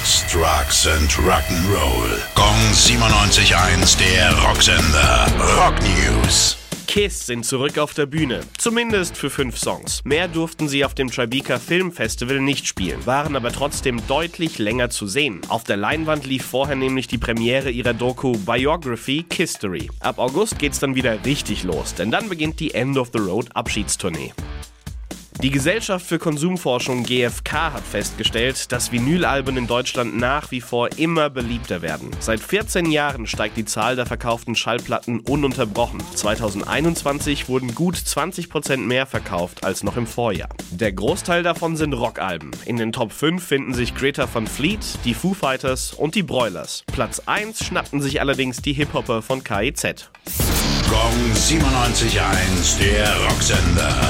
Sex, Drugs and Rock'n'Roll. Gong 97.1, der Rocksender. Rock News. Kiss sind zurück auf der Bühne. Zumindest für fünf Songs. Mehr durften sie auf dem Tribeca Film Festival nicht spielen, waren aber trotzdem deutlich länger zu sehen. Auf der Leinwand lief vorher nämlich die Premiere ihrer Doku Biography Kistory. Ab August geht's dann wieder richtig los, denn dann beginnt die End of the Road Abschiedstournee. Die Gesellschaft für Konsumforschung GfK hat festgestellt, dass Vinylalben in Deutschland nach wie vor immer beliebter werden. Seit 14 Jahren steigt die Zahl der verkauften Schallplatten ununterbrochen. 2021 wurden gut 20% mehr verkauft als noch im Vorjahr. Der Großteil davon sind Rockalben. In den Top 5 finden sich Greta von Fleet, die Foo Fighters und die Broilers. Platz 1 schnappten sich allerdings die Hip-Hopper von KIZ. Gong 97.1, der Rocksender.